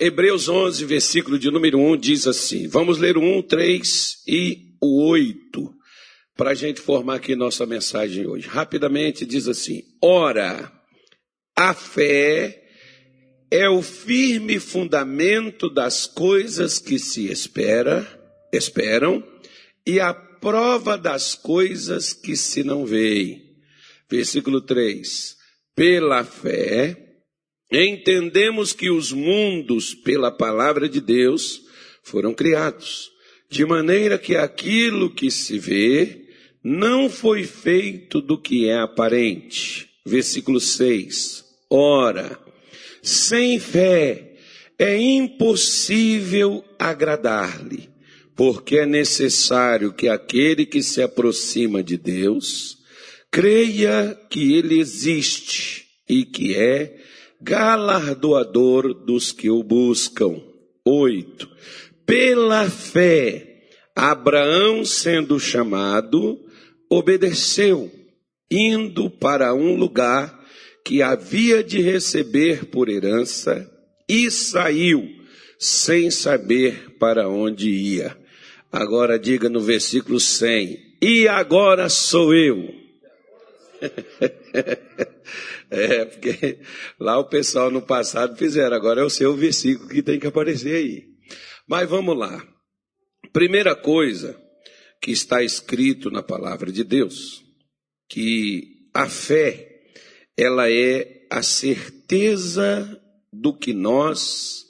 Hebreus 11, versículo de número 1 diz assim. Vamos ler o 1, 3 e o 8 para a gente formar aqui nossa mensagem hoje. Rapidamente diz assim: Ora, a fé é o firme fundamento das coisas que se espera, esperam, e a prova das coisas que se não veem. Versículo 3. Pela fé, entendemos que os mundos, pela palavra de Deus, foram criados, de maneira que aquilo que se vê não foi feito do que é aparente. Versículo 6. Ora, sem fé é impossível agradar-lhe, porque é necessário que aquele que se aproxima de Deus creia que ele existe e que é galardoador dos que o buscam. 8. Pela fé, Abraão, sendo chamado, obedeceu, indo para um lugar que havia de receber por herança e saiu sem saber para onde ia. Agora diga no versículo 100: E agora sou eu. é, porque lá o pessoal no passado fizeram, agora é o seu versículo que tem que aparecer aí. Mas vamos lá. Primeira coisa que está escrito na palavra de Deus, que a fé, ela é a certeza do que nós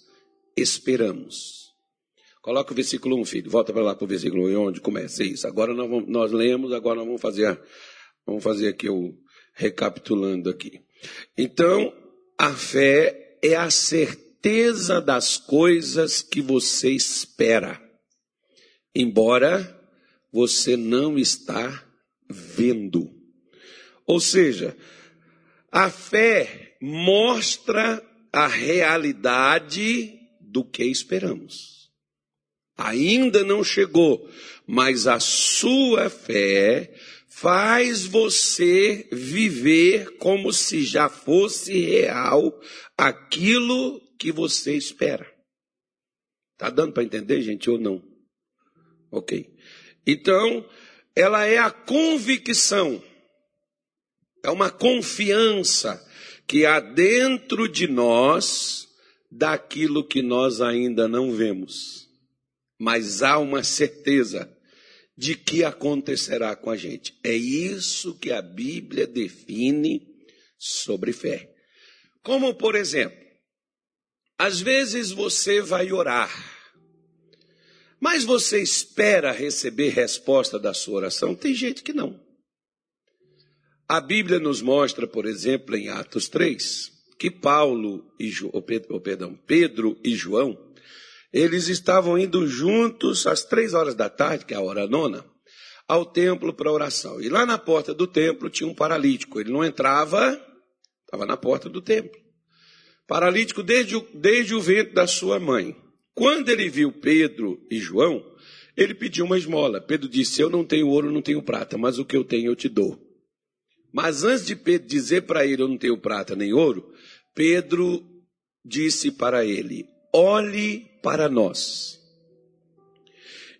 esperamos. Coloca o versículo 1, filho. Volta para lá para o versículo 1, onde começa isso. Agora nós, vamos, nós lemos, agora nós vamos fazer, vamos fazer aqui o recapitulando aqui. Então, a fé é a certeza das coisas que você espera. Embora você não está vendo. Ou seja, a fé mostra a realidade do que esperamos. Ainda não chegou, mas a sua fé faz você viver como se já fosse real aquilo que você espera. Tá dando para entender, gente, ou não? Ok. Então, ela é a convicção, é uma confiança que há dentro de nós daquilo que nós ainda não vemos. Mas há uma certeza de que acontecerá com a gente. É isso que a Bíblia define sobre fé. Como, por exemplo, às vezes você vai orar mas você espera receber resposta da sua oração? Tem gente que não. A Bíblia nos mostra, por exemplo, em Atos 3, que Paulo e jo, Pedro, perdão, Pedro e João, eles estavam indo juntos às três horas da tarde, que é a hora nona, ao templo para oração. E lá na porta do templo tinha um paralítico. Ele não entrava, estava na porta do templo. Paralítico desde o, desde o ventre da sua mãe. Quando ele viu Pedro e João, ele pediu uma esmola. Pedro disse: Eu não tenho ouro, não tenho prata, mas o que eu tenho eu te dou. Mas antes de Pedro dizer para ele: Eu não tenho prata nem ouro, Pedro disse para ele: Olhe para nós.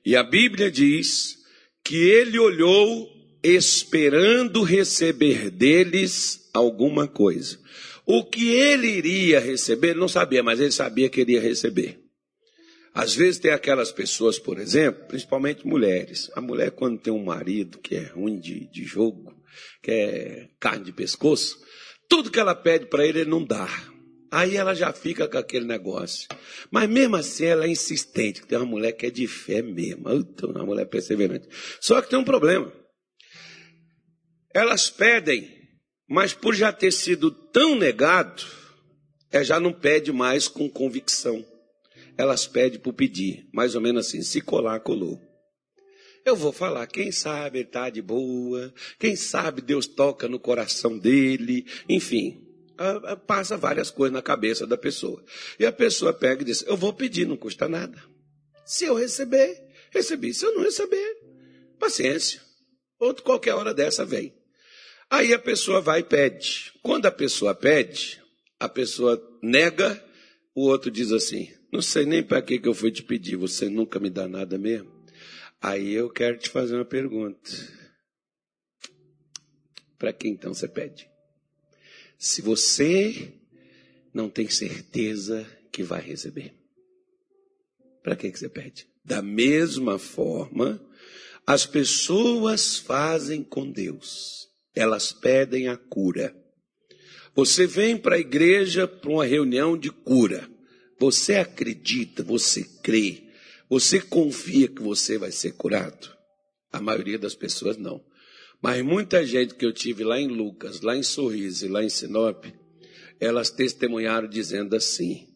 E a Bíblia diz que ele olhou esperando receber deles alguma coisa. O que ele iria receber, não sabia, mas ele sabia que iria receber. Às vezes tem aquelas pessoas, por exemplo, principalmente mulheres. A mulher, quando tem um marido que é ruim de, de jogo, que é carne de pescoço, tudo que ela pede para ele, ele não dá. Aí ela já fica com aquele negócio. Mas mesmo assim ela é insistente, tem uma mulher que é de fé mesmo. Uma mulher perseverante. Só que tem um problema. Elas pedem, mas por já ter sido tão negado, ela já não pede mais com convicção elas pedem por pedir, mais ou menos assim, se colar, colou. Eu vou falar, quem sabe ele está de boa, quem sabe Deus toca no coração dele, enfim, passa várias coisas na cabeça da pessoa. E a pessoa pega e diz: Eu vou pedir, não custa nada. Se eu receber, recebi. Se eu não receber, paciência. Outro qualquer hora dessa vem. Aí a pessoa vai e pede. Quando a pessoa pede, a pessoa nega, o outro diz assim: não sei nem para que, que eu fui te pedir, você nunca me dá nada mesmo. Aí eu quero te fazer uma pergunta. Para que então você pede? Se você não tem certeza que vai receber, para que, que você pede? Da mesma forma, as pessoas fazem com Deus. Elas pedem a cura. Você vem para a igreja para uma reunião de cura. Você acredita, você crê, você confia que você vai ser curado? A maioria das pessoas não. Mas muita gente que eu tive lá em Lucas, lá em Sorriso e lá em Sinop, elas testemunharam dizendo assim: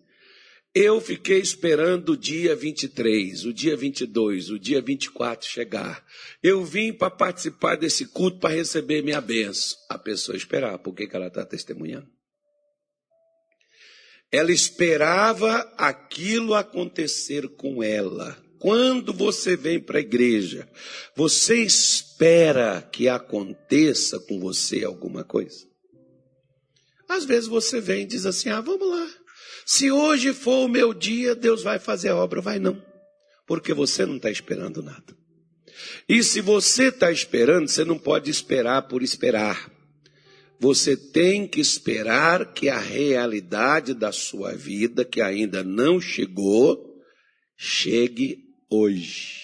Eu fiquei esperando o dia 23, o dia 22, o dia 24 chegar. Eu vim para participar desse culto para receber minha benção. A pessoa esperar, por que, que ela está testemunhando? Ela esperava aquilo acontecer com ela. Quando você vem para a igreja, você espera que aconteça com você alguma coisa? Às vezes você vem e diz assim: ah, vamos lá. Se hoje for o meu dia, Deus vai fazer a obra. Vai não. Porque você não está esperando nada. E se você está esperando, você não pode esperar por esperar. Você tem que esperar que a realidade da sua vida, que ainda não chegou, chegue hoje.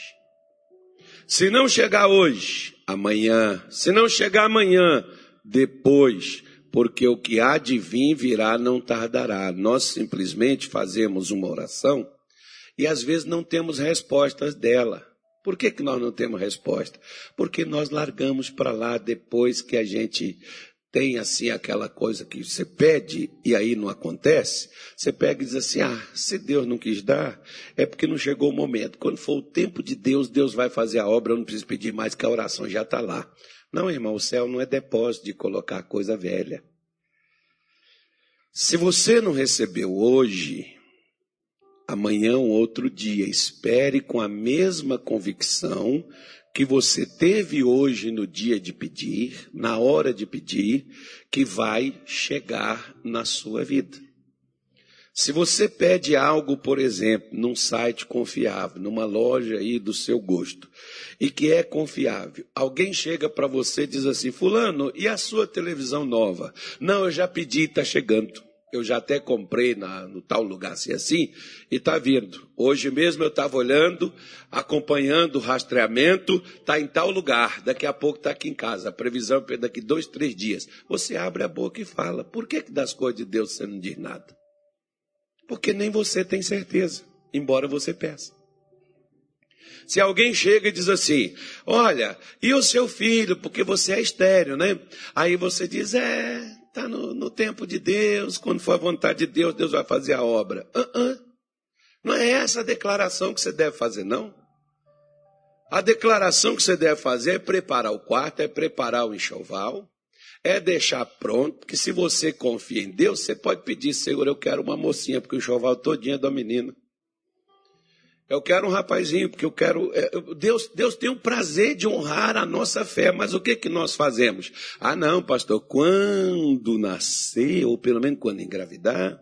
Se não chegar hoje, amanhã. Se não chegar amanhã, depois. Porque o que há de vir virá não tardará. Nós simplesmente fazemos uma oração e às vezes não temos respostas dela. Por que, que nós não temos resposta? Porque nós largamos para lá depois que a gente tem assim aquela coisa que você pede e aí não acontece, você pega e diz assim: ah, se Deus não quis dar, é porque não chegou o momento. Quando for o tempo de Deus, Deus vai fazer a obra, eu não preciso pedir mais, que a oração já está lá. Não, irmão, o céu não é depósito de colocar coisa velha. Se você não recebeu hoje, amanhã ou outro dia, espere com a mesma convicção que você teve hoje no dia de pedir, na hora de pedir, que vai chegar na sua vida. Se você pede algo, por exemplo, num site confiável, numa loja aí do seu gosto, e que é confiável, alguém chega para você e diz assim: Fulano, e a sua televisão nova? Não, eu já pedi, está chegando. Eu já até comprei na, no tal lugar assim, assim, e está vindo. Hoje mesmo eu estava olhando, acompanhando o rastreamento, está em tal lugar, daqui a pouco está aqui em casa. A previsão é daqui dois, três dias. Você abre a boca e fala. Por que, que das coisas de Deus você não diz nada? Porque nem você tem certeza, embora você peça. Se alguém chega e diz assim: Olha, e o seu filho, porque você é estéreo, né? Aí você diz: É, Está no, no, tempo de Deus, quando for a vontade de Deus, Deus vai fazer a obra. Uh -uh. Não é essa a declaração que você deve fazer, não. A declaração que você deve fazer é preparar o quarto, é preparar o enxoval, é deixar pronto, que se você confia em Deus, você pode pedir, Senhor, eu quero uma mocinha, porque o enxoval todinho é da menina. Eu quero um rapazinho, porque eu quero. É, Deus, Deus tem o prazer de honrar a nossa fé, mas o que que nós fazemos? Ah, não, pastor, quando nascer, ou pelo menos quando engravidar,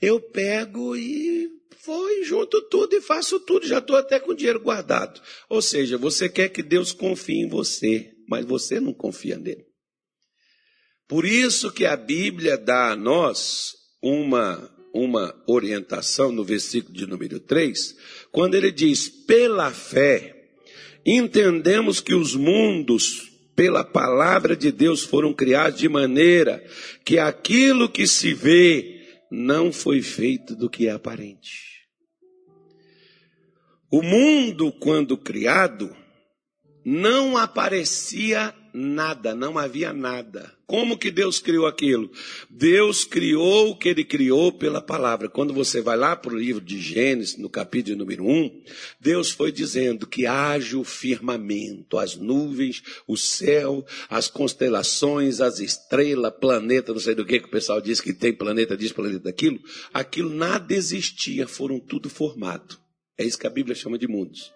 eu pego e vou e junto tudo e faço tudo, já estou até com dinheiro guardado. Ou seja, você quer que Deus confie em você, mas você não confia nele. Por isso que a Bíblia dá a nós uma, uma orientação no versículo de número 3 quando ele diz pela fé, entendemos que os mundos, pela palavra de Deus, foram criados de maneira que aquilo que se vê não foi feito do que é aparente. O mundo, quando criado, não aparecia nada, não havia nada. Como que Deus criou aquilo? Deus criou o que ele criou pela palavra. Quando você vai lá para o livro de Gênesis, no capítulo número 1, Deus foi dizendo que haja o firmamento, as nuvens, o céu, as constelações, as estrelas, planeta, não sei do que que o pessoal diz que tem planeta diz planeta daquilo. Aquilo nada existia, foram tudo formado. É isso que a Bíblia chama de mundos.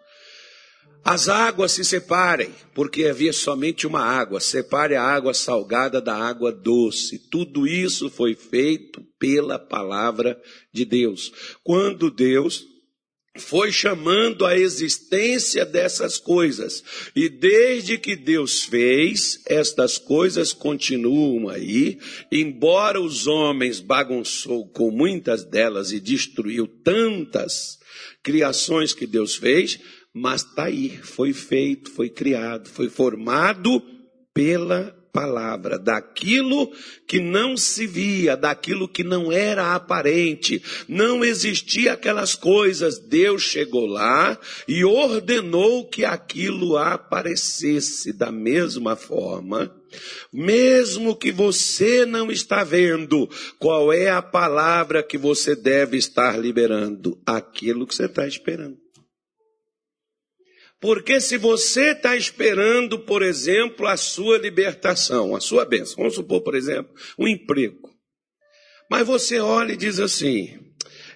As águas se separem, porque havia somente uma água. Separe a água salgada da água doce. Tudo isso foi feito pela palavra de Deus. Quando Deus foi chamando a existência dessas coisas. E desde que Deus fez, estas coisas continuam aí, embora os homens bagunçou com muitas delas e destruiu tantas criações que Deus fez, mas está aí, foi feito, foi criado, foi formado pela palavra, daquilo que não se via, daquilo que não era aparente, não existia aquelas coisas. Deus chegou lá e ordenou que aquilo aparecesse da mesma forma. Mesmo que você não está vendo, qual é a palavra que você deve estar liberando? Aquilo que você está esperando. Porque se você está esperando, por exemplo, a sua libertação, a sua bênção, vamos supor, por exemplo, um emprego. Mas você olha e diz assim: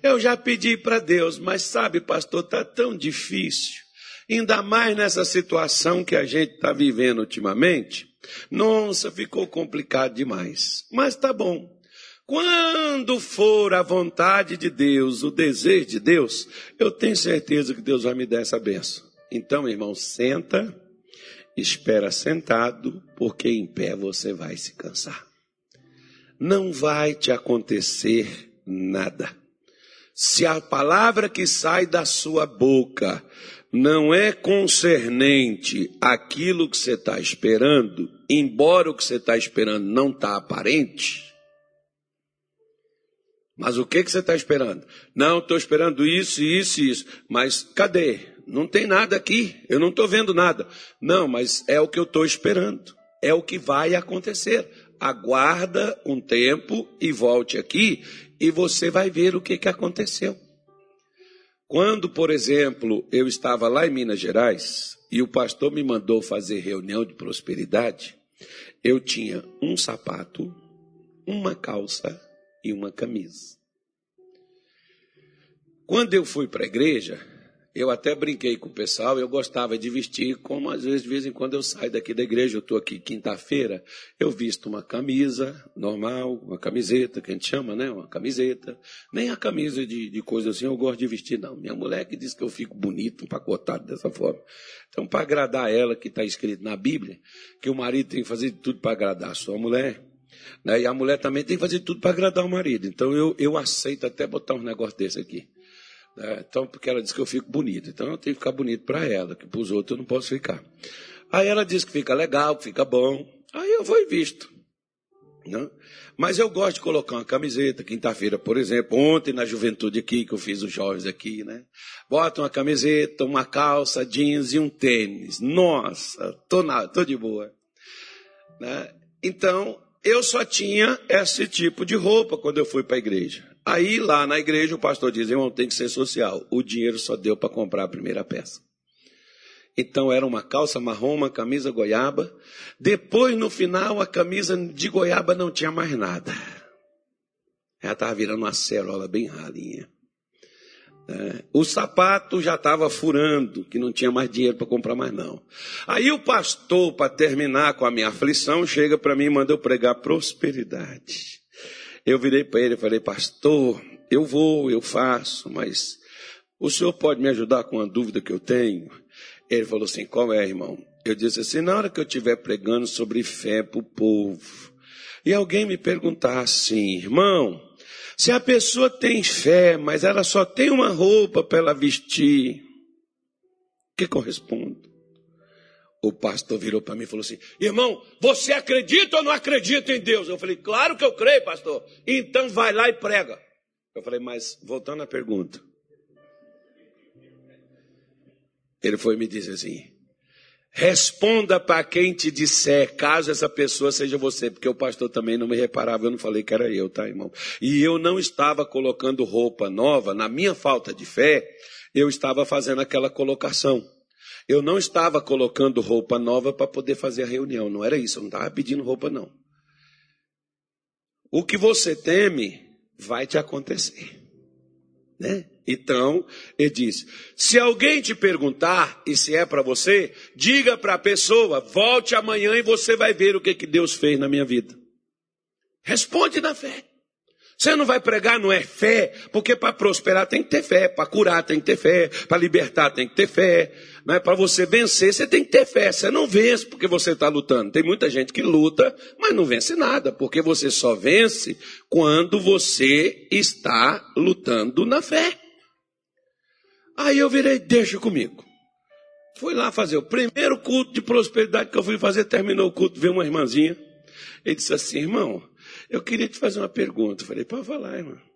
eu já pedi para Deus, mas sabe, pastor, está tão difícil. Ainda mais nessa situação que a gente está vivendo ultimamente. Nossa, ficou complicado demais. Mas tá bom. Quando for a vontade de Deus, o desejo de Deus, eu tenho certeza que Deus vai me dar essa benção. Então, irmão, senta, espera sentado, porque em pé você vai se cansar. Não vai te acontecer nada. Se a palavra que sai da sua boca não é concernente aquilo que você está esperando, embora o que você está esperando não está aparente, mas o que, que você está esperando? Não, estou esperando isso, isso e isso. Mas cadê? Não tem nada aqui, eu não estou vendo nada. Não, mas é o que eu estou esperando, é o que vai acontecer. Aguarda um tempo e volte aqui e você vai ver o que, que aconteceu. Quando, por exemplo, eu estava lá em Minas Gerais e o pastor me mandou fazer reunião de prosperidade, eu tinha um sapato, uma calça e uma camisa. Quando eu fui para a igreja, eu até brinquei com o pessoal, eu gostava de vestir, como às vezes, de vez em quando eu saio daqui da igreja, eu estou aqui quinta-feira, eu visto uma camisa normal, uma camiseta, que a gente chama, né? Uma camiseta. Nem a camisa de, de coisa assim eu gosto de vestir, não. Minha mulher que diz que eu fico bonito, empacotado dessa forma. Então, para agradar ela, que está escrito na Bíblia, que o marido tem que fazer tudo para agradar a sua mulher, né? e a mulher também tem que fazer tudo para agradar o marido. Então, eu, eu aceito até botar um negócio desse aqui. Né? Então, porque ela diz que eu fico bonito. Então eu tenho que ficar bonito para ela, que para os outros eu não posso ficar. Aí ela diz que fica legal, que fica bom. Aí eu vou e visto. Né? Mas eu gosto de colocar uma camiseta, quinta-feira, por exemplo, ontem na juventude aqui, que eu fiz os jovens aqui, né? Bota uma camiseta, uma calça, jeans e um tênis. Nossa, tô, na, tô de boa. Né? Então, eu só tinha esse tipo de roupa quando eu fui para a igreja. Aí lá na igreja o pastor diz, irmão, tem que ser social. O dinheiro só deu para comprar a primeira peça. Então era uma calça marrom, uma camisa goiaba. Depois, no final, a camisa de goiaba não tinha mais nada. Ela estava virando uma cerola bem ralinha. É, o sapato já estava furando, que não tinha mais dinheiro para comprar mais não. Aí o pastor, para terminar com a minha aflição, chega para mim e manda eu pregar prosperidade. Eu virei para ele e falei, pastor, eu vou, eu faço, mas o senhor pode me ajudar com uma dúvida que eu tenho? Ele falou assim, qual é, irmão? Eu disse assim, na hora que eu estiver pregando sobre fé para o povo, e alguém me perguntar assim, irmão, se a pessoa tem fé, mas ela só tem uma roupa para ela vestir, o que corresponde? O pastor virou para mim e falou assim: Irmão, você acredita ou não acredita em Deus? Eu falei: Claro que eu creio, pastor. Então vai lá e prega. Eu falei: Mas voltando à pergunta. Ele foi me dizer assim: Responda para quem te disser, caso essa pessoa seja você, porque o pastor também não me reparava, eu não falei que era eu, tá, irmão? E eu não estava colocando roupa nova, na minha falta de fé, eu estava fazendo aquela colocação. Eu não estava colocando roupa nova para poder fazer a reunião, não era isso, eu não estava pedindo roupa, não. O que você teme vai te acontecer. Né? Então, ele diz: se alguém te perguntar, e se é para você, diga para a pessoa: volte amanhã e você vai ver o que, que Deus fez na minha vida. Responde na fé. Você não vai pregar, não é fé, porque para prosperar tem que ter fé, para curar tem que ter fé, para libertar tem que ter fé, não é para você vencer, você tem que ter fé. Você não vence porque você está lutando. Tem muita gente que luta, mas não vence nada, porque você só vence quando você está lutando na fé. Aí eu virei, deixa comigo. Fui lá fazer o primeiro culto de prosperidade que eu fui fazer, terminou o culto, veio uma irmãzinha. Ele disse assim, irmão, eu queria te fazer uma pergunta. Eu falei, pode falar, irmão.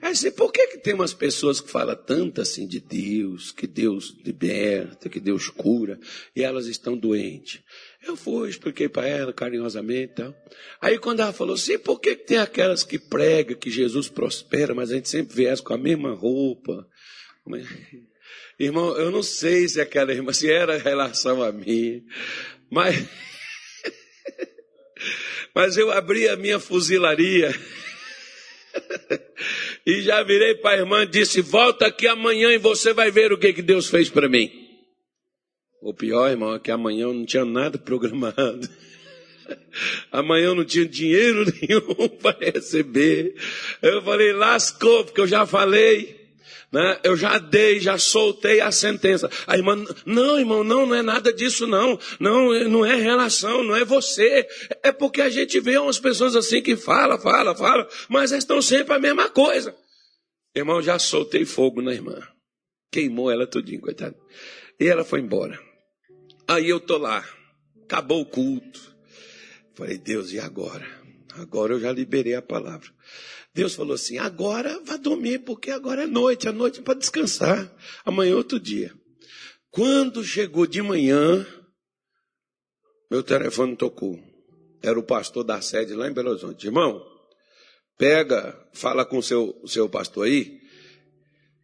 É assim, por que, que tem umas pessoas que falam tanto assim de Deus, que Deus liberta, que Deus cura, e elas estão doentes? Eu fui, expliquei para ela carinhosamente e tal. Aí quando ela falou assim, por que, que tem aquelas que pregam que Jesus prospera, mas a gente sempre elas com a mesma roupa? Irmão, eu não sei se aquela irmã, se era relação a mim, mas mas eu abri a minha fuzilaria. e já virei para a irmã e disse: Volta aqui amanhã e você vai ver o que, que Deus fez para mim. O pior, irmão, é que amanhã eu não tinha nada programado. Amanhã eu não tinha dinheiro nenhum para receber. Eu falei, lascou, porque eu já falei. Né? Eu já dei, já soltei a sentença. A irmã, não, irmão, não, não é nada disso, não. Não, não é relação, não é você. É porque a gente vê umas pessoas assim que fala, fala, fala, mas estão sempre a mesma coisa. Irmão, já soltei fogo na irmã. Queimou ela tudinho, coitada. E ela foi embora. Aí eu tô lá. Acabou o culto. Falei, Deus, e agora? Agora eu já liberei a palavra. Deus falou assim: agora vá dormir, porque agora é noite, a noite é para descansar. Amanhã é outro dia. Quando chegou de manhã, meu telefone tocou. Era o pastor da sede lá em Belo Horizonte. Irmão, pega, fala com o seu, seu pastor aí,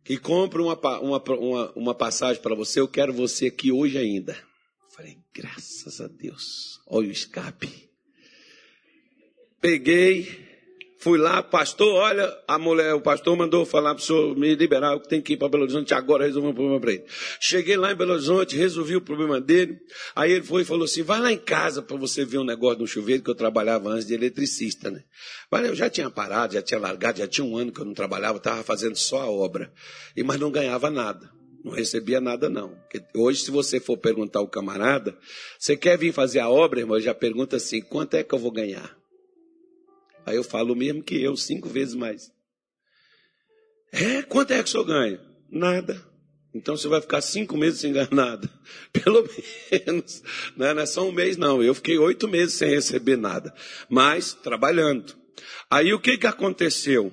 que compra uma, uma, uma, uma passagem para você, eu quero você aqui hoje ainda. Falei, graças a Deus. Olha o escape. Peguei, Fui lá, pastor, olha, a mulher, o pastor mandou falar para o senhor me liberar, eu tenho que ir para Belo Horizonte agora resolver um problema para ele. Cheguei lá em Belo Horizonte, resolvi o problema dele. Aí ele foi e falou assim: vai lá em casa para você ver um negócio do chuveiro que eu trabalhava antes de eletricista, né? Eu já tinha parado, já tinha largado, já tinha um ano que eu não trabalhava, estava fazendo só a obra. E mas não ganhava nada. Não recebia nada, não. Porque hoje, se você for perguntar ao camarada, você quer vir fazer a obra, irmão? Já pergunta assim: quanto é que eu vou ganhar? Aí eu falo o mesmo que eu, cinco vezes mais. É, quanto é que o senhor ganha? Nada. Então você vai ficar cinco meses sem ganhar nada. Pelo menos. Não é, não é só um mês, não. Eu fiquei oito meses sem receber nada. Mas trabalhando. Aí o que, que aconteceu?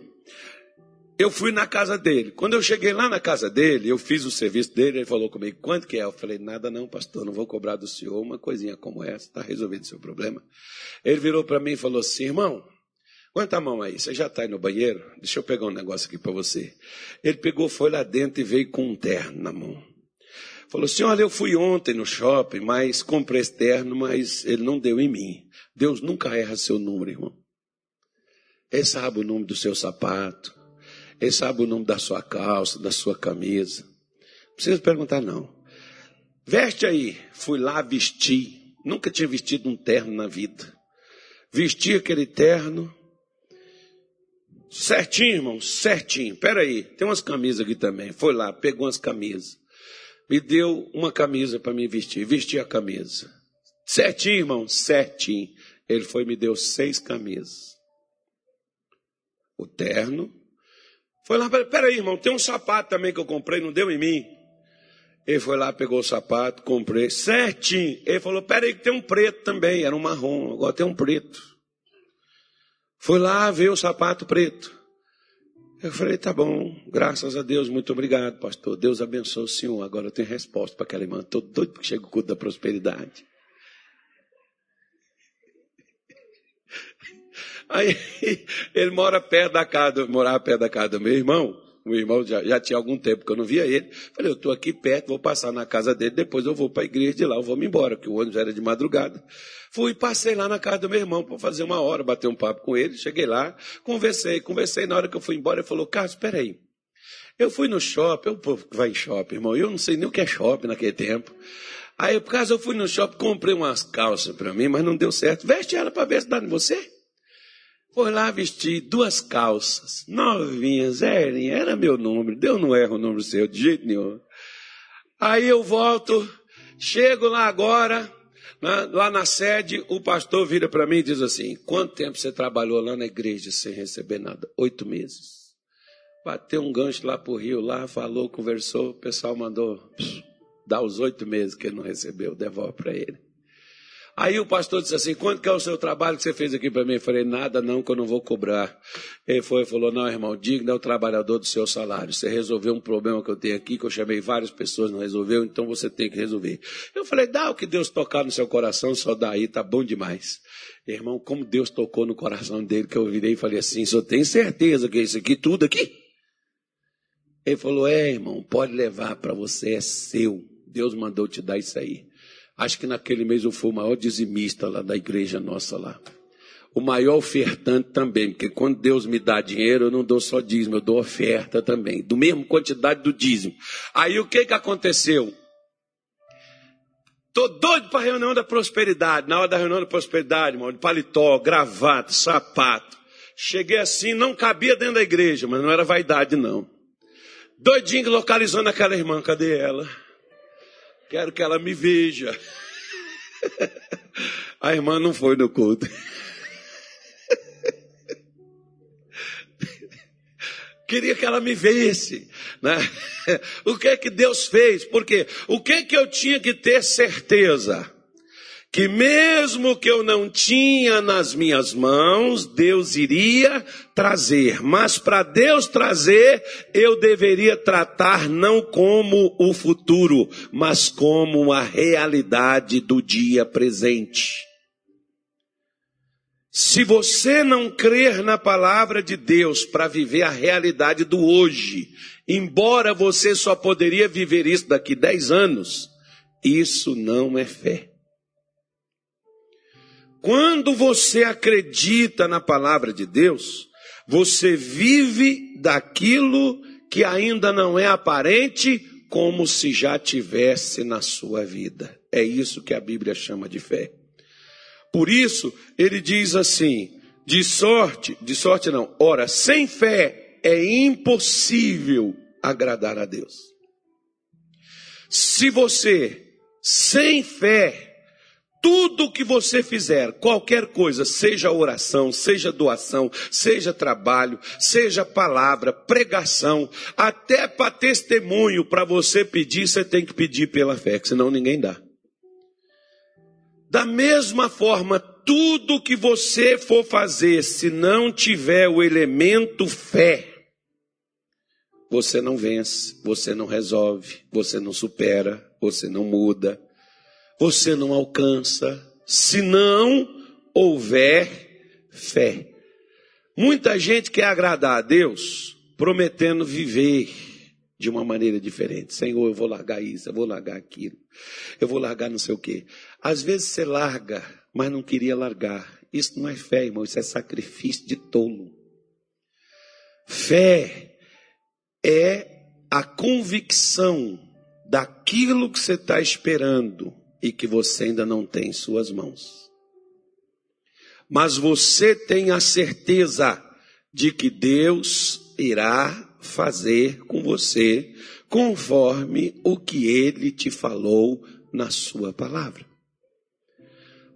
Eu fui na casa dele. Quando eu cheguei lá na casa dele, eu fiz o serviço dele, ele falou comigo, quanto que é? Eu falei, nada não, pastor, não vou cobrar do senhor uma coisinha como essa, está resolvido o seu problema. Ele virou para mim e falou assim, irmão, Aguenta a mão aí, você já está aí no banheiro? Deixa eu pegar um negócio aqui para você. Ele pegou, foi lá dentro e veio com um terno na mão. Falou assim: Olha, eu fui ontem no shopping, mas comprei esse terno, mas ele não deu em mim. Deus nunca erra seu número, irmão. Ele sabe o nome do seu sapato, ele sabe o nome da sua calça, da sua camisa. Não precisa perguntar, não. Veste aí. Fui lá vestir. Nunca tinha vestido um terno na vida. Vesti aquele terno Certinho, irmão, certinho. Pera aí, tem umas camisas aqui também. Foi lá, pegou umas camisas. Me deu uma camisa para me vestir. Vesti a camisa. Certinho, irmão, certinho. Ele foi me deu seis camisas. O terno. Foi lá, pera aí, irmão, tem um sapato também que eu comprei, não deu em mim. Ele foi lá, pegou o sapato, comprei, certinho. Ele falou, pera aí que tem um preto também, era um marrom, agora tem um preto. Foi lá ver o sapato preto. Eu falei, tá bom, graças a Deus, muito obrigado, pastor. Deus abençoe o senhor. Agora eu tenho resposta para aquela irmã. Estou doido porque chega o culto da prosperidade. Aí ele mora perto da casa, morava perto da casa do meu irmão. O irmão já, já tinha algum tempo que eu não via ele. Falei, eu estou aqui perto, vou passar na casa dele, depois eu vou para a igreja de lá, eu vou me embora, que o ônibus era de madrugada. Fui, passei lá na casa do meu irmão para fazer uma hora, bater um papo com ele. Cheguei lá, conversei, conversei. Na hora que eu fui embora, ele falou: Carlos, espera aí. Eu fui no shopping, o povo que vai em shopping, irmão, eu não sei nem o que é shopping naquele tempo. Aí, por causa eu fui no shopping, comprei umas calças para mim, mas não deu certo. Veste ela para ver se dá em você. Foi lá vestir duas calças, novinhas, zerinha, era meu número, Deus não erra o número seu, de jeito nenhum. Aí eu volto, chego lá agora, lá na sede, o pastor vira para mim e diz assim: Quanto tempo você trabalhou lá na igreja sem receber nada? Oito meses. Bateu um gancho lá pro Rio, lá, falou, conversou, o pessoal mandou dar os oito meses que ele não recebeu, devolve para ele. Aí o pastor disse assim: quanto que é o seu trabalho que você fez aqui para mim? Eu falei: nada não, que eu não vou cobrar. Ele foi e falou: não, irmão, digno é o trabalhador do seu salário. Você resolveu um problema que eu tenho aqui, que eu chamei várias pessoas, não resolveu, então você tem que resolver. Eu falei: dá o que Deus tocar no seu coração, só daí, tá bom demais. Irmão, como Deus tocou no coração dele, que eu virei e falei assim: só tem certeza que é isso aqui, tudo aqui? Ele falou: é, irmão, pode levar para você, é seu. Deus mandou te dar isso aí. Acho que naquele mês eu fui o maior dizimista lá da igreja nossa lá. O maior ofertante também, porque quando Deus me dá dinheiro, eu não dou só dízimo, eu dou oferta também, do mesmo quantidade do dízimo. Aí o que que aconteceu? Tô doido para reunião da prosperidade. Na hora da reunião da prosperidade, irmão, de paletó, gravata, sapato. Cheguei assim, não cabia dentro da igreja, mas não era vaidade, não. Doidinho localizando aquela irmã, cadê ela? Quero que ela me veja. A irmã não foi no culto. Queria que ela me visse. Né? O que é que Deus fez? Porque o que é que eu tinha que ter certeza? Que mesmo que eu não tinha nas minhas mãos, Deus iria trazer. Mas para Deus trazer, eu deveria tratar não como o futuro, mas como a realidade do dia presente. Se você não crer na palavra de Deus para viver a realidade do hoje, embora você só poderia viver isso daqui 10 anos, isso não é fé. Quando você acredita na palavra de Deus, você vive daquilo que ainda não é aparente, como se já tivesse na sua vida. É isso que a Bíblia chama de fé. Por isso, ele diz assim: de sorte, de sorte não, ora, sem fé é impossível agradar a Deus. Se você, sem fé, tudo que você fizer, qualquer coisa, seja oração, seja doação, seja trabalho, seja palavra, pregação, até para testemunho, para você pedir, você tem que pedir pela fé, que senão ninguém dá. Da mesma forma, tudo que você for fazer, se não tiver o elemento fé, você não vence, você não resolve, você não supera, você não muda você não alcança se não houver fé. Muita gente quer agradar a Deus prometendo viver de uma maneira diferente. Senhor, eu vou largar isso, eu vou largar aquilo, eu vou largar não sei o quê. Às vezes você larga, mas não queria largar. Isso não é fé, irmão, isso é sacrifício de tolo. Fé é a convicção daquilo que você está esperando e que você ainda não tem em suas mãos. Mas você tem a certeza de que Deus irá fazer com você conforme o que ele te falou na sua palavra.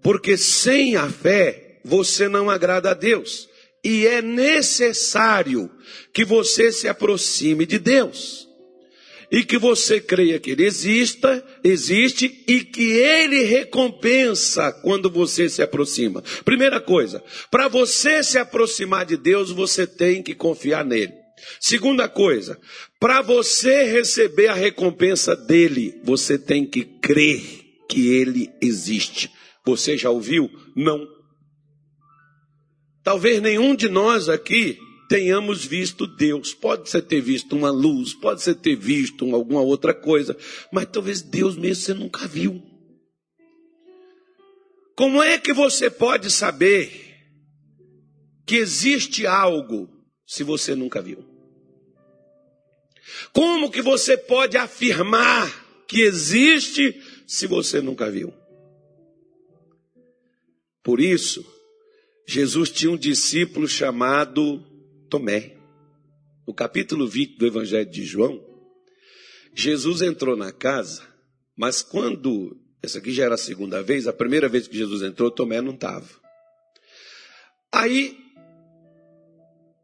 Porque sem a fé você não agrada a Deus. E é necessário que você se aproxime de Deus e que você creia que ele exista, existe e que ele recompensa quando você se aproxima. Primeira coisa, para você se aproximar de Deus, você tem que confiar nele. Segunda coisa, para você receber a recompensa dele, você tem que crer que ele existe. Você já ouviu? Não. Talvez nenhum de nós aqui tenhamos visto Deus. Pode ser ter visto uma luz, pode ser ter visto alguma outra coisa, mas talvez Deus mesmo você nunca viu. Como é que você pode saber que existe algo se você nunca viu? Como que você pode afirmar que existe se você nunca viu? Por isso, Jesus tinha um discípulo chamado Tomé. No capítulo 20 do Evangelho de João, Jesus entrou na casa, mas quando, essa aqui já era a segunda vez, a primeira vez que Jesus entrou, Tomé não estava. Aí,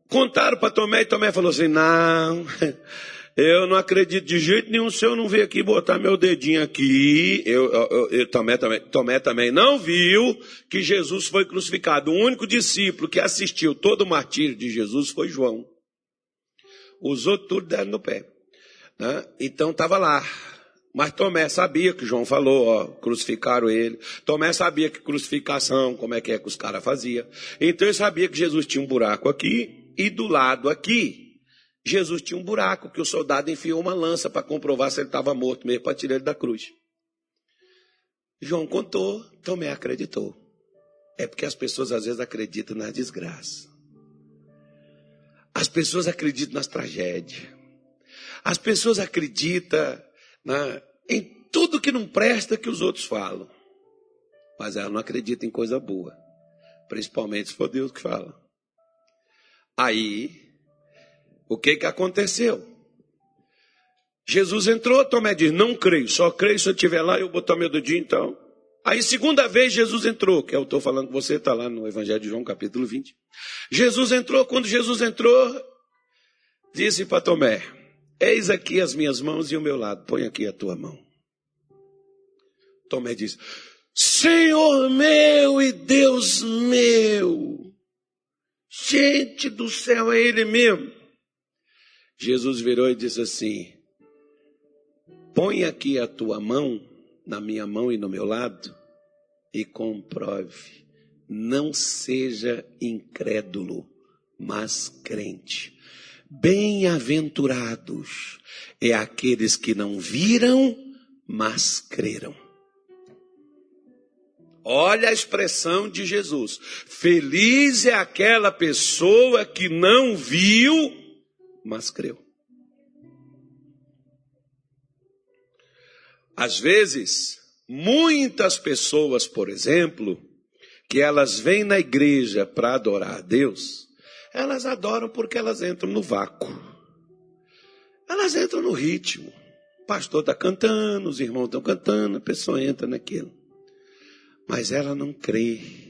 contaram para Tomé e Tomé falou assim: Não, eu não acredito de jeito nenhum se eu não vir aqui botar meu dedinho aqui. Eu, eu, eu, Tomé, também, Tomé também não viu que Jesus foi crucificado. O único discípulo que assistiu todo o martírio de Jesus foi João. Os outros tudo deram no pé. Né? Então estava lá. Mas Tomé sabia que João falou, ó, crucificaram ele. Tomé sabia que crucificação, como é que é que os caras faziam. Então ele sabia que Jesus tinha um buraco aqui e do lado aqui Jesus tinha um buraco que o soldado enfiou uma lança para comprovar se ele estava morto mesmo, para tirar ele da cruz. João contou, Tomé acreditou. É porque as pessoas às vezes acreditam na desgraça. As pessoas acreditam nas tragédias. As pessoas acreditam na, em tudo que não presta que os outros falam. Mas ela não acredita em coisa boa. Principalmente se for Deus que fala. Aí o que que aconteceu? Jesus entrou, Tomé diz: Não creio, só creio se eu estiver lá eu botar meu dedinho então. Aí, segunda vez, Jesus entrou, que eu estou falando com você, está lá no Evangelho de João, capítulo 20. Jesus entrou, quando Jesus entrou, disse para Tomé: Eis aqui as minhas mãos e o meu lado, põe aqui a tua mão. Tomé disse: Senhor meu e Deus meu, gente do céu, é Ele mesmo. Jesus virou e disse assim: Põe aqui a tua mão na minha mão e no meu lado e comprove. Não seja incrédulo, mas crente. Bem-aventurados é aqueles que não viram, mas creram. Olha a expressão de Jesus. Feliz é aquela pessoa que não viu, mas creu. Às vezes, muitas pessoas, por exemplo, que elas vêm na igreja para adorar a Deus, elas adoram porque elas entram no vácuo. Elas entram no ritmo. O pastor está cantando, os irmãos estão cantando, a pessoa entra naquilo. Mas ela não crê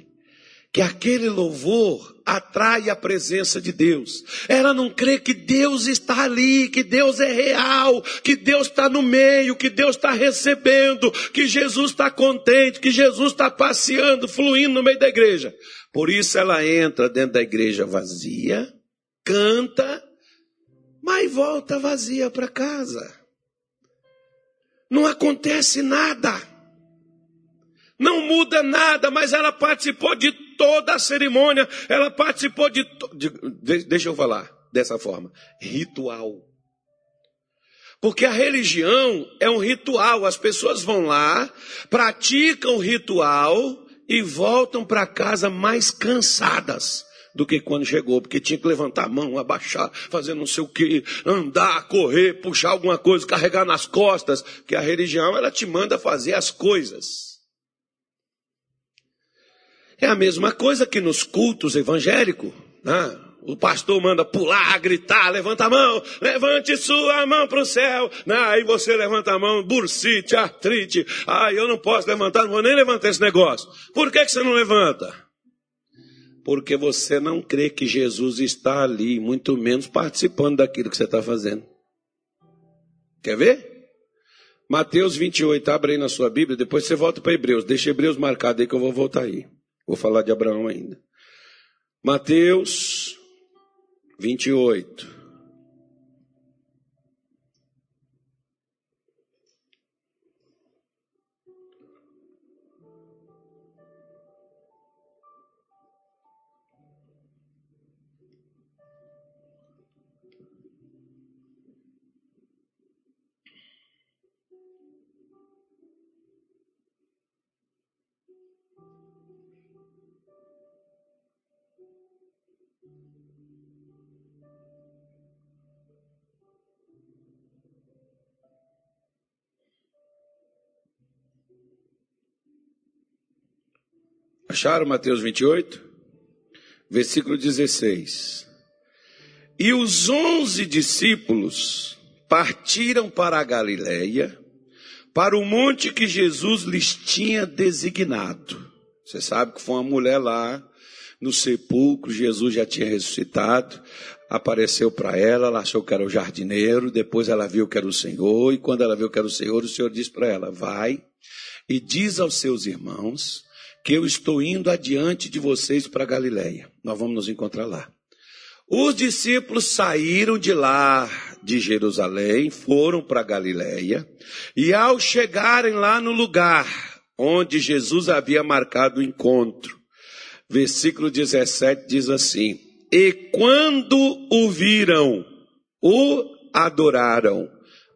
que aquele louvor atrai a presença de Deus. Ela não crê que Deus está ali, que Deus é real, que Deus está no meio, que Deus está recebendo, que Jesus está contente, que Jesus está passeando, fluindo no meio da igreja. Por isso ela entra dentro da igreja vazia, canta, mas volta vazia para casa. Não acontece nada. Não muda nada, mas ela participou de toda a cerimônia, ela participou de, de, deixa eu falar dessa forma, ritual. Porque a religião é um ritual, as pessoas vão lá, praticam o ritual e voltam para casa mais cansadas do que quando chegou, porque tinha que levantar a mão, abaixar, fazer não sei o que, andar, correr, puxar alguma coisa, carregar nas costas, que a religião ela te manda fazer as coisas. É a mesma coisa que nos cultos evangélicos. Né? O pastor manda pular, gritar, levanta a mão, levante sua mão para o céu. Né? Aí você levanta a mão, bursite, artrite. Ah, eu não posso levantar, não vou nem levantar esse negócio. Por que, que você não levanta? Porque você não crê que Jesus está ali, muito menos participando daquilo que você está fazendo. Quer ver? Mateus 28, abre aí na sua Bíblia, depois você volta para Hebreus. Deixa Hebreus marcado aí que eu vou voltar aí. Vou falar de Abraão ainda. Mateus 28. Acharam Mateus 28? Versículo 16. E os onze discípulos partiram para a Galileia, para o monte que Jesus lhes tinha designado. Você sabe que foi uma mulher lá no sepulcro, Jesus já tinha ressuscitado, apareceu para ela, ela achou que era o jardineiro, depois ela viu que era o Senhor, e quando ela viu que era o Senhor, o Senhor disse para ela: Vai e diz aos seus irmãos que eu estou indo adiante de vocês para Galiléia. Nós vamos nos encontrar lá. Os discípulos saíram de lá de Jerusalém, foram para Galiléia, e ao chegarem lá no lugar onde Jesus havia marcado o encontro, versículo 17 diz assim: E quando o viram, o adoraram,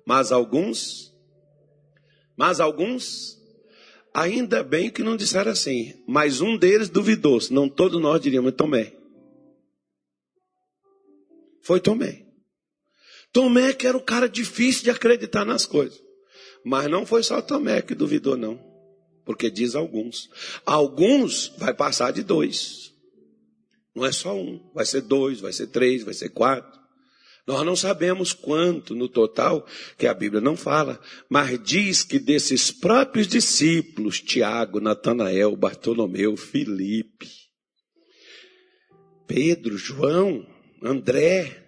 mas alguns, mas alguns, ainda bem que não disseram assim, mas um deles duvidou, não todos nós diríamos Tomé. Foi Tomé. Tomé que era o cara difícil de acreditar nas coisas. Mas não foi só Tomé que duvidou, não. Porque diz alguns. Alguns vai passar de dois. Não é só um. Vai ser dois, vai ser três, vai ser quatro. Nós não sabemos quanto no total, que a Bíblia não fala, mas diz que desses próprios discípulos, Tiago, Natanael, Bartolomeu, Filipe, Pedro, João, André,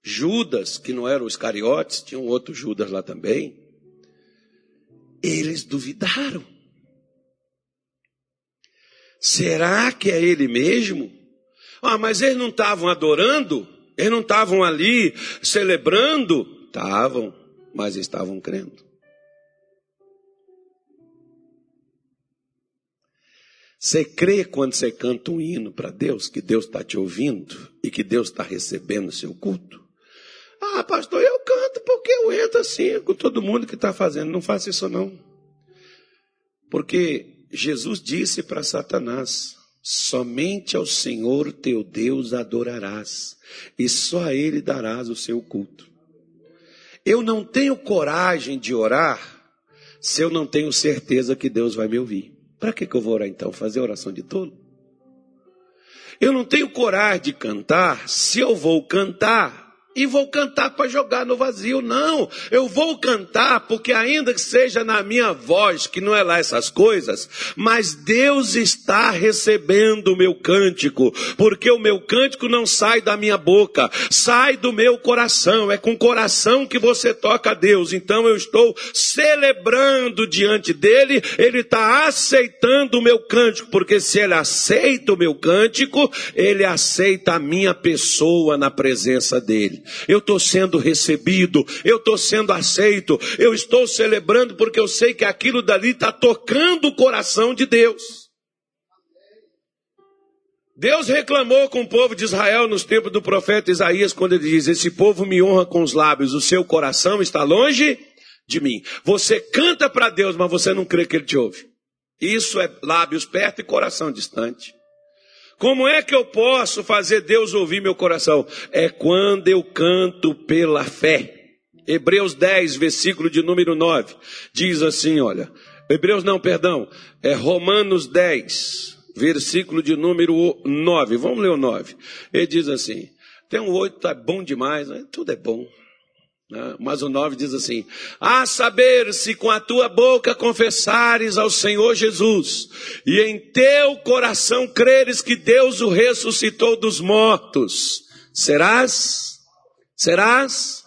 Judas, que não era os Iscariotes, tinha um outro Judas lá também. Eles duvidaram. Será que é ele mesmo? Ah, mas eles não estavam adorando? Eles não estavam ali celebrando? Estavam, mas estavam crendo. Você crê quando você canta um hino para Deus, que Deus está te ouvindo e que Deus está recebendo o seu culto? Ah, pastor, eu canto porque eu entro assim com todo mundo que está fazendo. Não faça isso não. Porque Jesus disse para Satanás: somente ao Senhor teu Deus adorarás, e só a Ele darás o seu culto. Eu não tenho coragem de orar se eu não tenho certeza que Deus vai me ouvir. Para que, que eu vou orar então? Fazer oração de tolo? Eu não tenho coragem de cantar se eu vou cantar e vou cantar para jogar no vazio. Não, eu vou cantar porque ainda que seja na minha voz, que não é lá essas coisas, mas Deus está recebendo o meu cântico, porque o meu cântico não sai da minha boca, sai do meu coração. É com o coração que você toca a Deus. Então eu estou celebrando diante dele, ele está aceitando o meu cântico, porque se ele aceita o meu cântico, ele aceita a minha pessoa na presença dele eu estou sendo recebido, eu estou sendo aceito, eu estou celebrando porque eu sei que aquilo dali está tocando o coração de Deus. Deus reclamou com o povo de Israel nos tempos do profeta Isaías, quando ele diz: Esse povo me honra com os lábios, o seu coração está longe de mim. Você canta para Deus, mas você não crê que ele te ouve. Isso é lábios perto e coração distante. Como é que eu posso fazer Deus ouvir meu coração? É quando eu canto pela fé. Hebreus 10, versículo de número 9, diz assim: olha, Hebreus não, perdão, é Romanos 10, versículo de número 9. Vamos ler o 9. Ele diz assim: tem um 8, é bom demais, né? tudo é bom. Né? Mas o 9 diz assim: A saber, se com a tua boca confessares ao Senhor Jesus, e em teu coração creres que Deus o ressuscitou dos mortos, serás, serás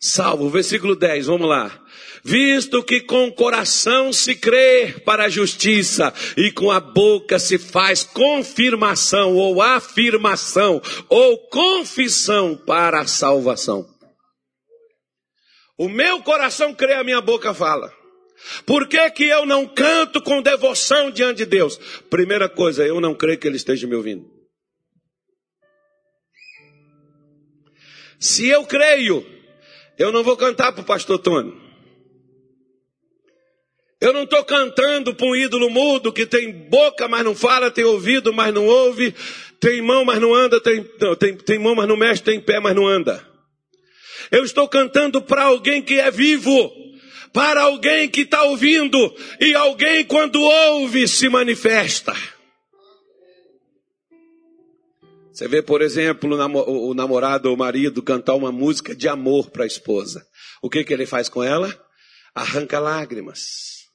salvo. Versículo 10, vamos lá. Visto que com o coração se crê para a justiça e com a boca se faz confirmação ou afirmação ou confissão para a salvação. O meu coração crê, a minha boca fala. Por que, que eu não canto com devoção diante de Deus? Primeira coisa, eu não creio que Ele esteja me ouvindo. Se eu creio, eu não vou cantar para o pastor Tony. Eu não estou cantando para um ídolo mudo que tem boca, mas não fala, tem ouvido, mas não ouve, tem mão, mas não anda, tem, não, tem, tem mão, mas não mexe, tem pé, mas não anda. Eu estou cantando para alguém que é vivo, para alguém que está ouvindo, e alguém, quando ouve, se manifesta. Você vê, por exemplo, o namorado ou o marido cantar uma música de amor para a esposa. O que, que ele faz com ela? Arranca lágrimas,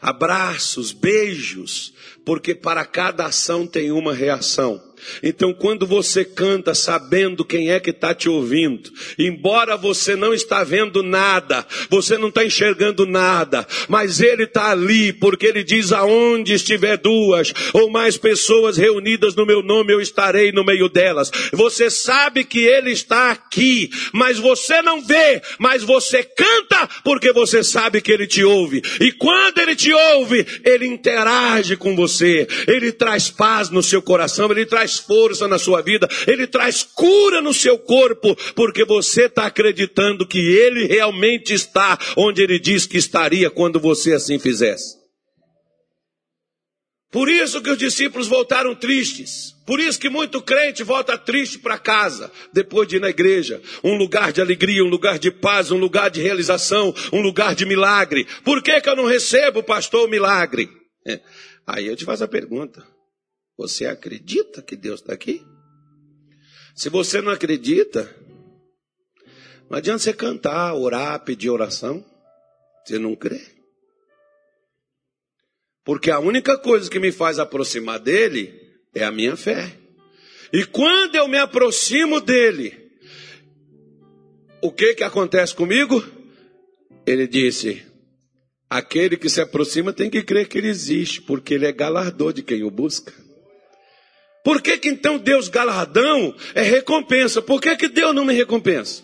abraços, beijos, porque para cada ação tem uma reação. Então, quando você canta sabendo quem é que está te ouvindo, embora você não está vendo nada, você não está enxergando nada, mas Ele está ali, porque Ele diz: aonde estiver duas ou mais pessoas reunidas no meu nome, eu estarei no meio delas. Você sabe que Ele está aqui, mas você não vê, mas você canta porque você sabe que Ele te ouve. E quando Ele te ouve, Ele interage com você, Ele traz paz no seu coração, Ele traz força na sua vida, Ele traz cura no seu corpo, porque você está acreditando que Ele realmente está onde Ele diz que estaria quando você assim fizesse. Por isso que os discípulos voltaram tristes. Por isso que muito crente volta triste para casa, depois de ir na igreja. Um lugar de alegria, um lugar de paz, um lugar de realização, um lugar de milagre. Por que, que eu não recebo, pastor, o milagre? É. Aí eu te faço a pergunta. Você acredita que Deus está aqui? Se você não acredita, não adianta você cantar, orar, pedir oração. Você não crê. Porque a única coisa que me faz aproximar dele é a minha fé. E quando eu me aproximo dele, o que que acontece comigo? Ele disse: aquele que se aproxima tem que crer que ele existe, porque ele é galardor de quem o busca. Por que, que então Deus galardão é recompensa? Por que, que Deus não me recompensa?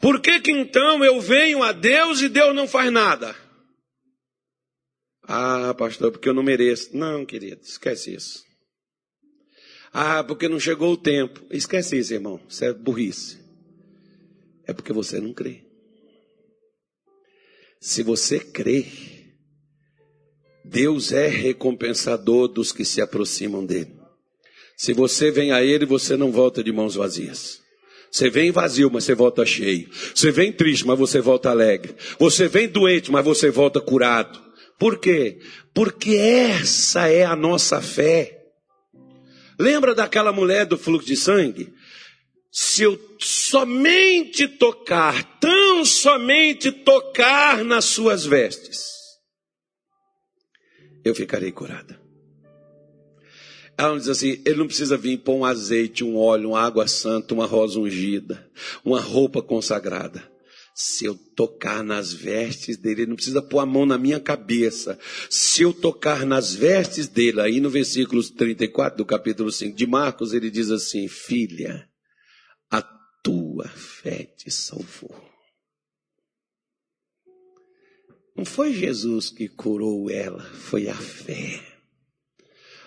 Por que, que então eu venho a Deus e Deus não faz nada? Ah, pastor, porque eu não mereço. Não, querido, esquece isso. Ah, porque não chegou o tempo. Esquece isso, irmão. Isso é burrice. É porque você não crê. Se você crê, Deus é recompensador dos que se aproximam dele. Se você vem a ele, você não volta de mãos vazias. Você vem vazio, mas você volta cheio. Você vem triste, mas você volta alegre. Você vem doente, mas você volta curado. Por quê? Porque essa é a nossa fé. Lembra daquela mulher do fluxo de sangue? Se eu somente tocar, tão somente tocar nas suas vestes, eu ficarei curada. Ela diz assim: ele não precisa vir pôr um azeite, um óleo, uma água santa, uma rosa ungida, uma roupa consagrada. Se eu tocar nas vestes dele, ele não precisa pôr a mão na minha cabeça. Se eu tocar nas vestes dele, aí no versículo 34 do capítulo 5 de Marcos, ele diz assim: Filha, a tua fé te salvou. Não foi Jesus que curou ela, foi a fé.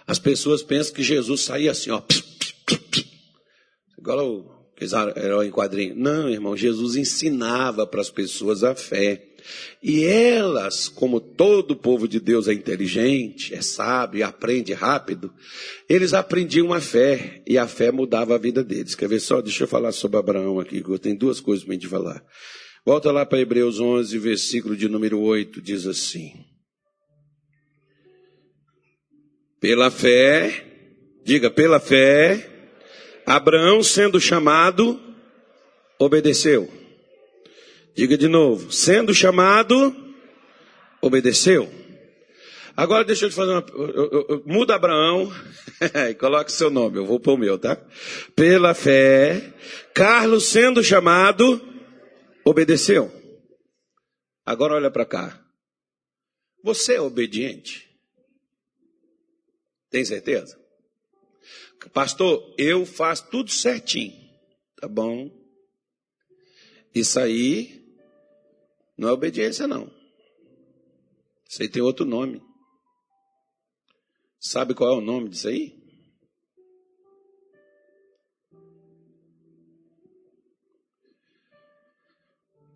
As pessoas pensam que Jesus saía assim, ó. Igual o herói em quadrinho. Não, irmão, Jesus ensinava para as pessoas a fé. E elas, como todo povo de Deus é inteligente, é sábio, aprende rápido, eles aprendiam a fé e a fé mudava a vida deles. Quer ver só? Deixa eu falar sobre Abraão aqui, que eu tenho duas coisas para gente falar. Volta lá para Hebreus 11, versículo de número 8, diz assim: Pela fé, diga, pela fé, Abraão sendo chamado, obedeceu. Diga de novo, sendo chamado, obedeceu. Agora deixa eu te fazer uma. Muda Abraão e coloque seu nome, eu vou pôr o meu, tá? Pela fé, Carlos sendo chamado, obedeceu. Agora olha para cá. Você é obediente? Tem certeza? Pastor, eu faço tudo certinho. Tá bom. Isso aí não é obediência, não. Isso aí tem outro nome. Sabe qual é o nome disso aí?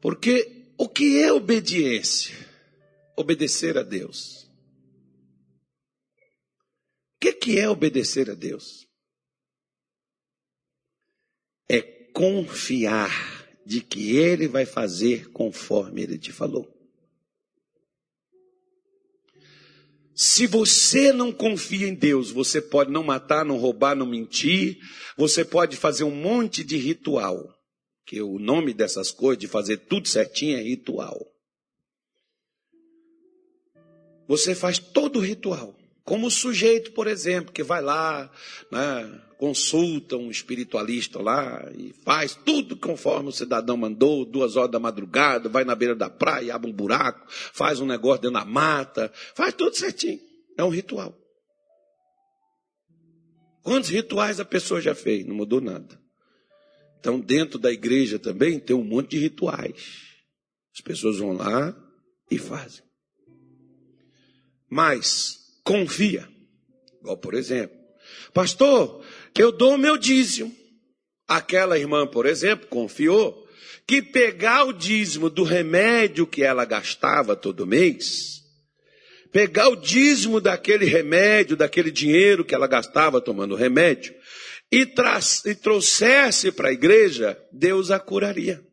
Porque o que é obediência? Obedecer a Deus. O que, que é obedecer a Deus? É confiar de que ele vai fazer conforme ele te falou. Se você não confia em Deus, você pode não matar, não roubar, não mentir, você pode fazer um monte de ritual, que o nome dessas coisas, de fazer tudo certinho, é ritual. Você faz todo o ritual. Como o sujeito, por exemplo, que vai lá, né, consulta um espiritualista lá e faz tudo conforme o cidadão mandou, duas horas da madrugada, vai na beira da praia, abre um buraco, faz um negócio dentro da mata, faz tudo certinho. É um ritual. Quantos rituais a pessoa já fez? Não mudou nada. Então, dentro da igreja também tem um monte de rituais. As pessoas vão lá e fazem. Mas confia. Igual, por exemplo, pastor, eu dou o meu dízimo. Aquela irmã, por exemplo, confiou que pegar o dízimo do remédio que ela gastava todo mês, pegar o dízimo daquele remédio, daquele dinheiro que ela gastava tomando remédio, e, e trouxesse para a igreja, Deus a curaria.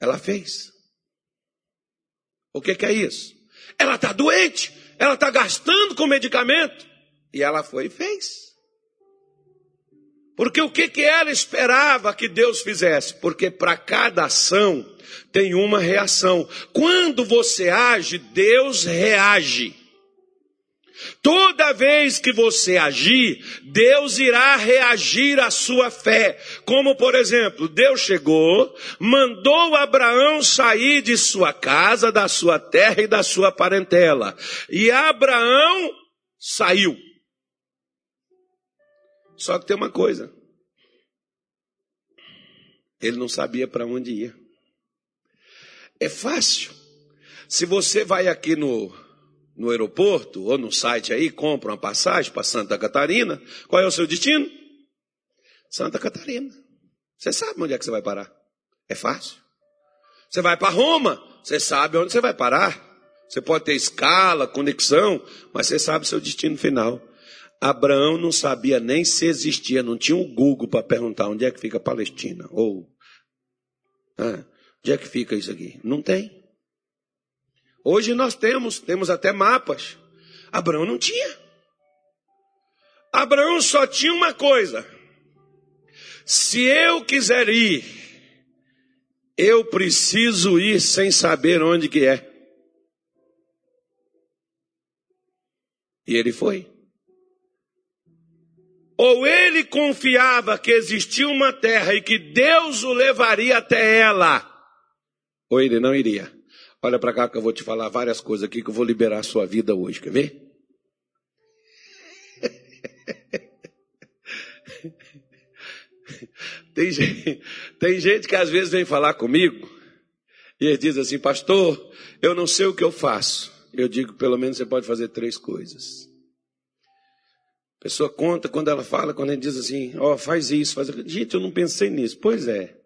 Ela fez. O que, que é isso? Ela está doente, ela está gastando com medicamento. E ela foi e fez. Porque o que, que ela esperava que Deus fizesse? Porque para cada ação tem uma reação. Quando você age, Deus reage. Toda vez que você agir, Deus irá reagir à sua fé. Como, por exemplo, Deus chegou, mandou Abraão sair de sua casa, da sua terra e da sua parentela. E Abraão saiu. Só que tem uma coisa. Ele não sabia para onde ia. É fácil. Se você vai aqui no no aeroporto ou no site aí, compra uma passagem para Santa Catarina, qual é o seu destino? Santa Catarina. Você sabe onde é que você vai parar? É fácil. Você vai para Roma, você sabe onde você vai parar. Você pode ter escala, conexão, mas você sabe o seu destino final. Abraão não sabia nem se existia, não tinha um Google para perguntar onde é que fica Palestina. Ou ah, onde é que fica isso aqui? Não tem. Hoje nós temos, temos até mapas. Abraão não tinha. Abraão só tinha uma coisa: se eu quiser ir, eu preciso ir sem saber onde que é. E ele foi. Ou ele confiava que existia uma terra e que Deus o levaria até ela, ou ele não iria. Olha para cá que eu vou te falar várias coisas aqui que eu vou liberar a sua vida hoje. Quer ver? Tem gente, tem gente que às vezes vem falar comigo e ele diz assim, pastor, eu não sei o que eu faço. Eu digo, pelo menos você pode fazer três coisas. A pessoa conta quando ela fala, quando ele diz assim, ó, oh, faz isso, faz aquilo. Gente, eu não pensei nisso. Pois é.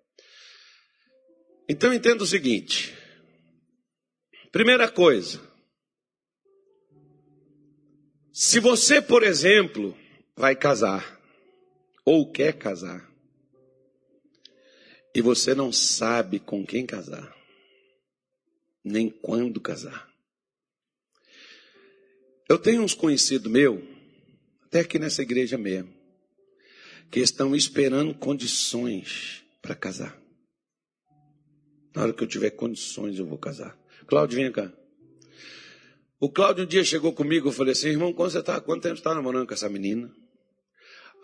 Então entenda o seguinte: Primeira coisa, se você, por exemplo, vai casar, ou quer casar, e você não sabe com quem casar, nem quando casar. Eu tenho uns conhecidos meu, até aqui nessa igreja mesmo, que estão esperando condições para casar. Na hora que eu tiver condições, eu vou casar. Cláudio, vem cá. O Cláudio um dia chegou comigo, eu falei assim, irmão, quando você tá, quanto tempo você está namorando com essa menina?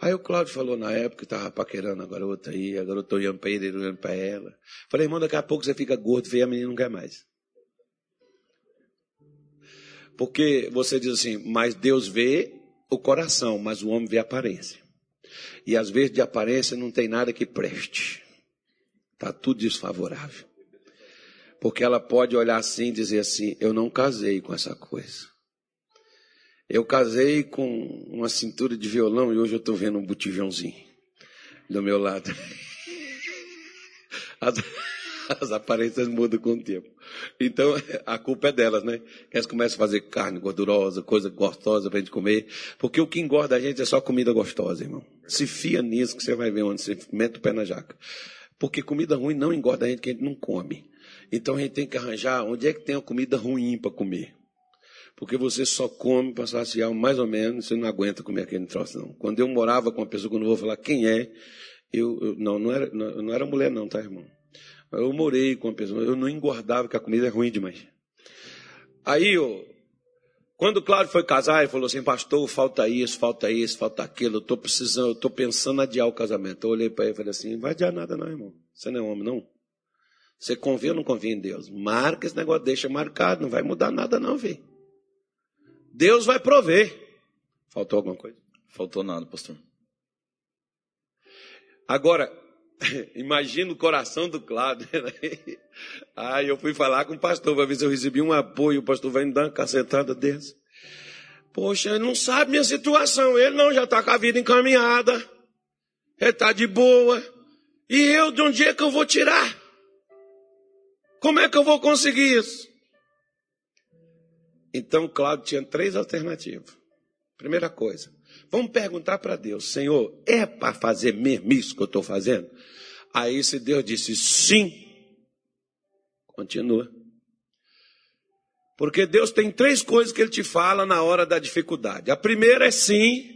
Aí o Cláudio falou na época que estava paquerando a garota aí, a garota olhando para ele, ele olhando para ela. Falei, irmão, daqui a pouco você fica gordo, feio, a menina não quer mais. Porque você diz assim, mas Deus vê o coração, mas o homem vê a aparência. E às vezes de aparência não tem nada que preste. Está tudo desfavorável. Porque ela pode olhar assim e dizer assim: eu não casei com essa coisa. Eu casei com uma cintura de violão e hoje eu estou vendo um botijãozinho do meu lado. As, as aparências mudam com o tempo. Então, a culpa é delas, né? Elas começam a fazer carne gordurosa, coisa gostosa para a gente comer. Porque o que engorda a gente é só comida gostosa, irmão. Se fia nisso que você vai ver onde você mete o pé na jaca. Porque comida ruim não engorda a gente que a gente não come. Então a gente tem que arranjar onde é que tem a comida ruim para comer. Porque você só come para saciar mais ou menos, você não aguenta comer aquele troço, não. Quando eu morava com uma pessoa, que eu vou falar quem é, eu, eu não, não era, não, não era mulher não, tá, irmão? Eu morei com uma pessoa, eu não engordava, porque a comida é ruim demais. Aí, eu, quando o Cláudio foi casar, ele falou assim, pastor, falta isso, falta isso, falta aquilo, eu estou precisando, eu estou pensando em adiar o casamento. Eu olhei para ele e falei assim, vai adiar nada não, irmão. Você não é homem, não. Você confia ou não confia em Deus? Marca esse negócio, deixa marcado, não vai mudar nada não, filho. Deus vai prover. Faltou alguma coisa? Faltou nada, pastor. Agora, imagina o coração do Cláudio. Né? Aí eu fui falar com o pastor para ver se eu recebi um apoio. O pastor vai me dar uma cacetada dessa. Poxa, ele não sabe minha situação. Ele não, já está com a vida encaminhada. Ele está de boa. E eu, de onde é que eu vou tirar? Como é que eu vou conseguir isso? Então Cláudio tinha três alternativas. Primeira coisa, vamos perguntar para Deus, Senhor, é para fazer mesmo isso que eu estou fazendo? Aí se Deus disse sim, continua. Porque Deus tem três coisas que Ele te fala na hora da dificuldade. A primeira é sim,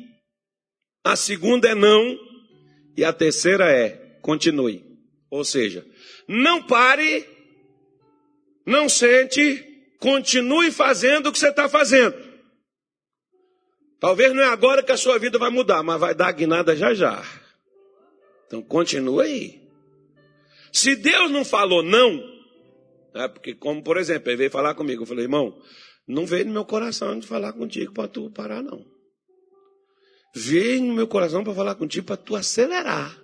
a segunda é não, e a terceira é continue. Ou seja, não pare, não sente, Continue fazendo o que você está fazendo. Talvez não é agora que a sua vida vai mudar, mas vai dar guinada já já. Então continue aí. Se Deus não falou não, é porque, como por exemplo, ele veio falar comigo, eu falei, irmão, não veio no meu coração de falar contigo para tu parar, não. Veio no meu coração para falar contigo para tu acelerar.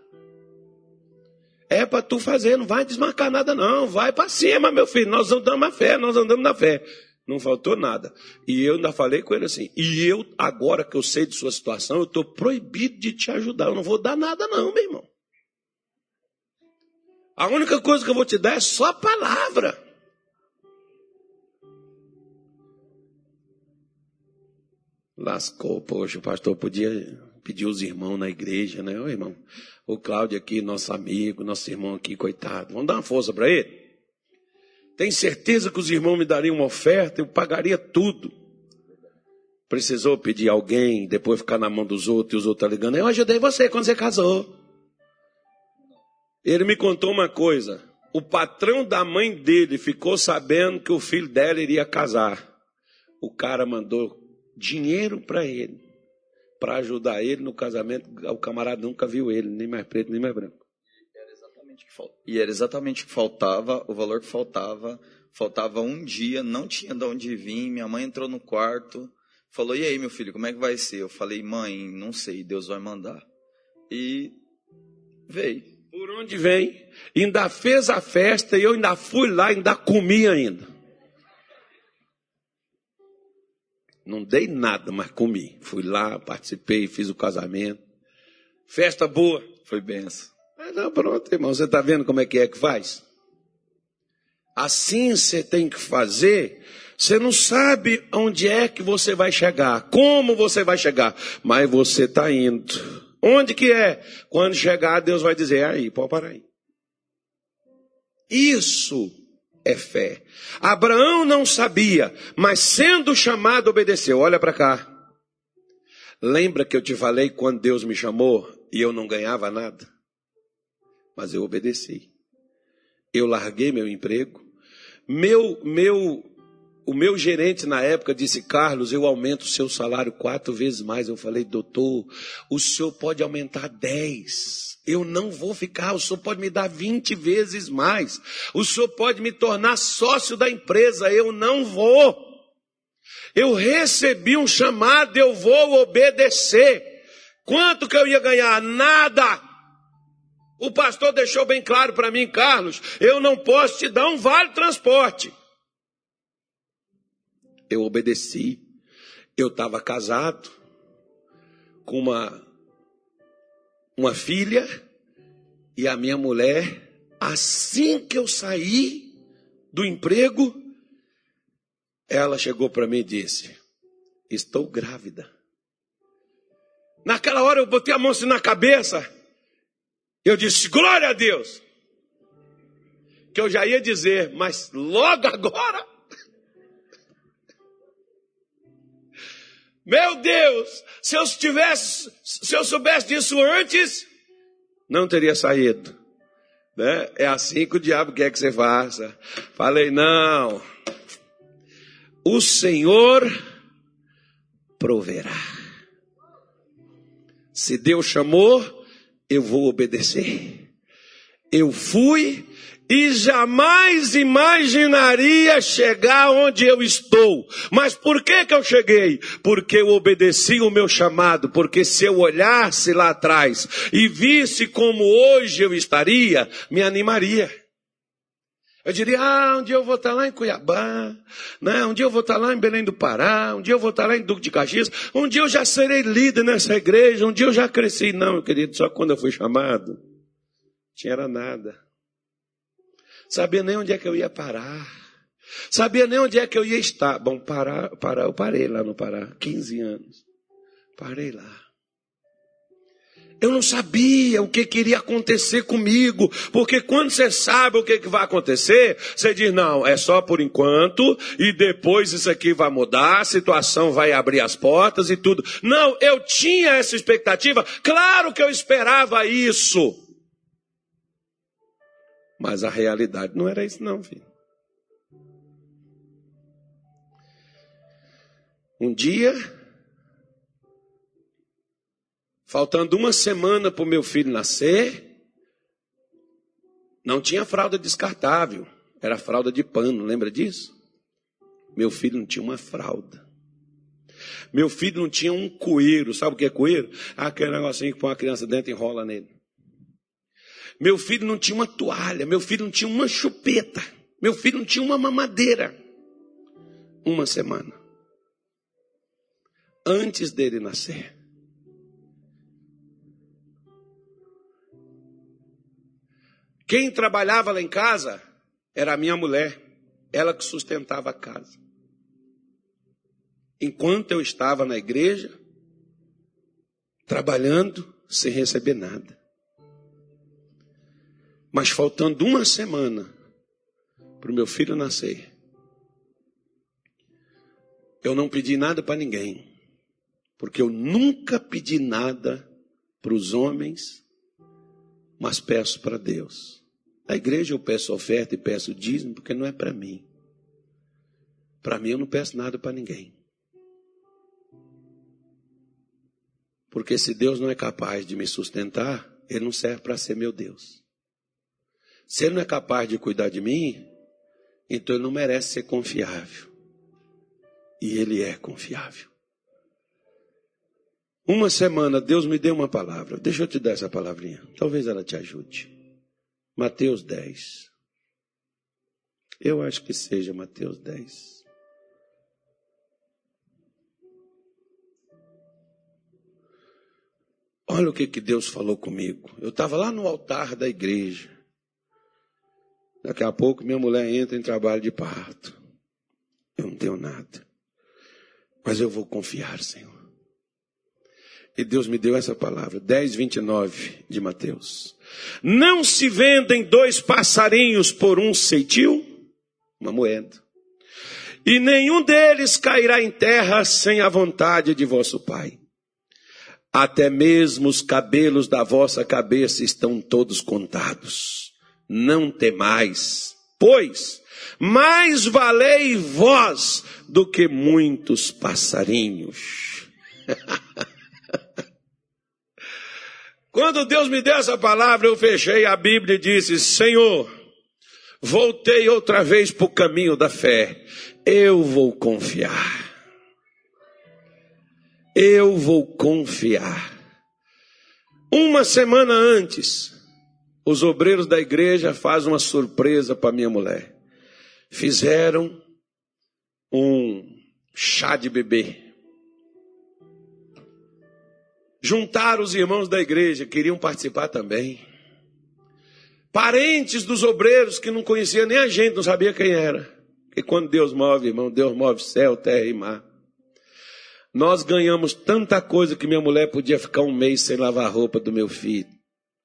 É para tu fazer, não vai desmarcar nada não, vai para cima, meu filho, nós andamos na fé, nós andamos na fé. Não faltou nada. E eu ainda falei com ele assim, e eu, agora que eu sei de sua situação, eu estou proibido de te ajudar, eu não vou dar nada não, meu irmão. A única coisa que eu vou te dar é só a palavra. Lascou, poxa, o pastor podia pedir os irmãos na igreja, né? Ô irmão, o Cláudio aqui, nosso amigo, nosso irmão aqui, coitado. Vamos dar uma força para ele? Tem certeza que os irmãos me dariam uma oferta? Eu pagaria tudo. Precisou pedir alguém, depois ficar na mão dos outros e os outros tá ligando. Eu ajudei você quando você casou. Ele me contou uma coisa. O patrão da mãe dele ficou sabendo que o filho dela iria casar. O cara mandou dinheiro para ele para ajudar ele no casamento. O camarada nunca viu ele, nem mais preto, nem mais branco. E era exatamente o que faltava, o valor que faltava. Faltava um dia, não tinha de onde vir. Minha mãe entrou no quarto, falou: E aí, meu filho, como é que vai ser? Eu falei: Mãe, não sei, Deus vai mandar. E veio. Por onde vem? Ainda fez a festa e eu ainda fui lá, ainda comi ainda. Não dei nada, mas comi. Fui lá, participei, fiz o casamento. Festa boa. Foi benção. Mas não, pronto, irmão. Você está vendo como é que é que faz? Assim você tem que fazer. Você não sabe onde é que você vai chegar, como você vai chegar, mas você está indo. Onde que é? Quando chegar, Deus vai dizer, aí, pode parar aí. Isso é fé. Abraão não sabia, mas sendo chamado, obedeceu. Olha para cá. Lembra que eu te falei quando Deus me chamou e eu não ganhava nada? Mas eu obedeci. Eu larguei meu emprego. Meu, meu, o meu gerente na época disse, Carlos, eu aumento o seu salário quatro vezes mais. Eu falei, doutor, o senhor pode aumentar dez. Eu não vou ficar, o senhor pode me dar 20 vezes mais. O senhor pode me tornar sócio da empresa, eu não vou. Eu recebi um chamado, eu vou obedecer. Quanto que eu ia ganhar? Nada. O pastor deixou bem claro para mim, Carlos, eu não posso te dar um vale transporte. Eu obedeci. Eu estava casado com uma uma filha e a minha mulher, assim que eu saí do emprego, ela chegou para mim e disse: Estou grávida. Naquela hora eu botei a mão assim na cabeça. Eu disse, glória a Deus. Que eu já ia dizer, mas logo agora. Meu Deus, se eu tivesse, se eu soubesse disso antes, não teria saído. Né? É assim que o diabo quer que você faça. Falei, não. O Senhor proverá. Se Deus chamou, eu vou obedecer. Eu fui e jamais imaginaria chegar onde eu estou. Mas por que que eu cheguei? Porque eu obedeci o meu chamado, porque se eu olhasse lá atrás e visse como hoje eu estaria, me animaria. Eu diria, ah, um dia eu vou estar lá em Cuiabá, né? um dia eu vou estar lá em Belém do Pará, um dia eu vou estar lá em Duque de Caxias, um dia eu já serei líder nessa igreja, um dia eu já cresci. Não, meu querido, só quando eu fui chamado, tinha era nada. Sabia nem onde é que eu ia parar. Sabia nem onde é que eu ia estar. Bom, parar, parar, eu parei lá no Pará, 15 anos. Parei lá. Eu não sabia o que queria acontecer comigo, porque quando você sabe o que, que vai acontecer, você diz, não, é só por enquanto, e depois isso aqui vai mudar, a situação vai abrir as portas e tudo. Não, eu tinha essa expectativa, claro que eu esperava isso. Mas a realidade não era isso, não, filho. Um dia, faltando uma semana para o meu filho nascer, não tinha fralda descartável, era fralda de pano, lembra disso? Meu filho não tinha uma fralda. Meu filho não tinha um coeiro, sabe o que é coeiro? Aquele negocinho que põe a criança dentro e enrola nele. Meu filho não tinha uma toalha, meu filho não tinha uma chupeta, meu filho não tinha uma mamadeira. Uma semana. Antes dele nascer. Quem trabalhava lá em casa era a minha mulher, ela que sustentava a casa. Enquanto eu estava na igreja, trabalhando sem receber nada. Mas faltando uma semana para o meu filho nascer, eu não pedi nada para ninguém, porque eu nunca pedi nada para os homens, mas peço para Deus. Na igreja eu peço oferta e peço dízimo, porque não é para mim. Para mim eu não peço nada para ninguém. Porque se Deus não é capaz de me sustentar, Ele não serve para ser meu Deus. Se ele não é capaz de cuidar de mim, então ele não merece ser confiável. E ele é confiável. Uma semana, Deus me deu uma palavra. Deixa eu te dar essa palavrinha. Talvez ela te ajude. Mateus 10. Eu acho que seja Mateus 10. Olha o que, que Deus falou comigo. Eu estava lá no altar da igreja. Daqui a pouco minha mulher entra em trabalho de parto. Eu não tenho nada. Mas eu vou confiar, Senhor. E Deus me deu essa palavra, 10, 29 de Mateus. Não se vendem dois passarinhos por um ceitil, uma moeda, e nenhum deles cairá em terra sem a vontade de vosso Pai. Até mesmo os cabelos da vossa cabeça estão todos contados não temais, pois mais valei vós do que muitos passarinhos. Quando Deus me deu essa palavra, eu fechei a Bíblia e disse: Senhor, voltei outra vez para o caminho da fé. Eu vou confiar. Eu vou confiar. Uma semana antes, os obreiros da igreja fazem uma surpresa para minha mulher. Fizeram um chá de bebê. Juntaram os irmãos da igreja, queriam participar também. Parentes dos obreiros que não conheciam nem a gente, não sabia quem era. E quando Deus move, irmão, Deus move céu, terra e mar. Nós ganhamos tanta coisa que minha mulher podia ficar um mês sem lavar a roupa do meu filho.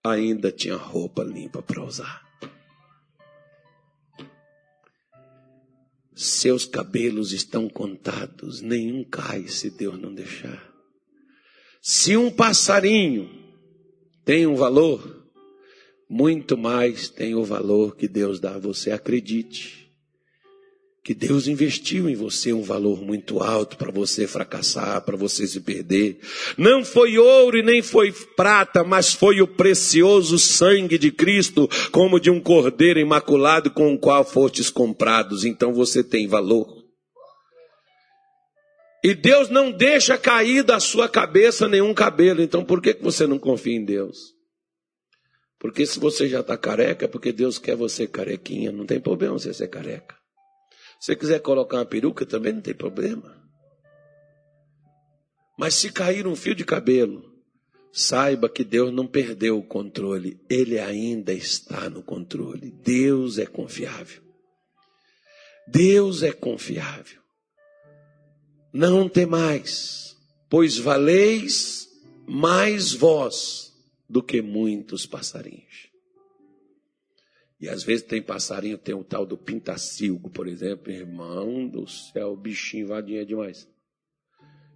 Ainda tinha roupa limpa para usar. Seus cabelos estão contados, nenhum cai se Deus não deixar. Se um passarinho tem um valor, muito mais tem o valor que Deus dá a você, acredite que Deus investiu em você um valor muito alto para você fracassar, para você se perder. Não foi ouro e nem foi prata, mas foi o precioso sangue de Cristo, como de um cordeiro imaculado com o qual fostes comprados. Então você tem valor. E Deus não deixa cair da sua cabeça nenhum cabelo. Então por que você não confia em Deus? Porque se você já está careca, é porque Deus quer você carequinha. Não tem problema você ser careca. Se você quiser colocar uma peruca, também não tem problema. Mas se cair um fio de cabelo, saiba que Deus não perdeu o controle, Ele ainda está no controle. Deus é confiável. Deus é confiável. Não temais, pois valeis mais vós do que muitos passarinhos. E às vezes tem passarinho, tem o tal do pintacilgo, por exemplo. Irmão do céu, o bichinho vadinha demais.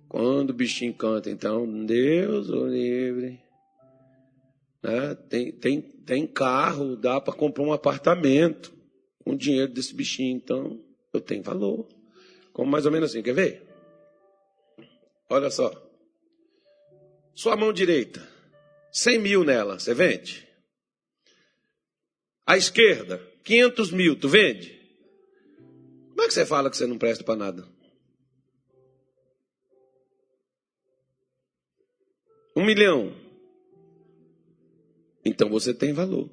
Quando o bichinho canta, então, Deus o livre. Né? Tem, tem, tem carro, dá para comprar um apartamento com o dinheiro desse bichinho. Então, eu tenho valor. Como mais ou menos assim, quer ver? Olha só. Sua mão direita, 100 mil nela, você vende? À esquerda, 500 mil, tu vende? Como é que você fala que você não presta para nada? Um milhão. Então você tem valor.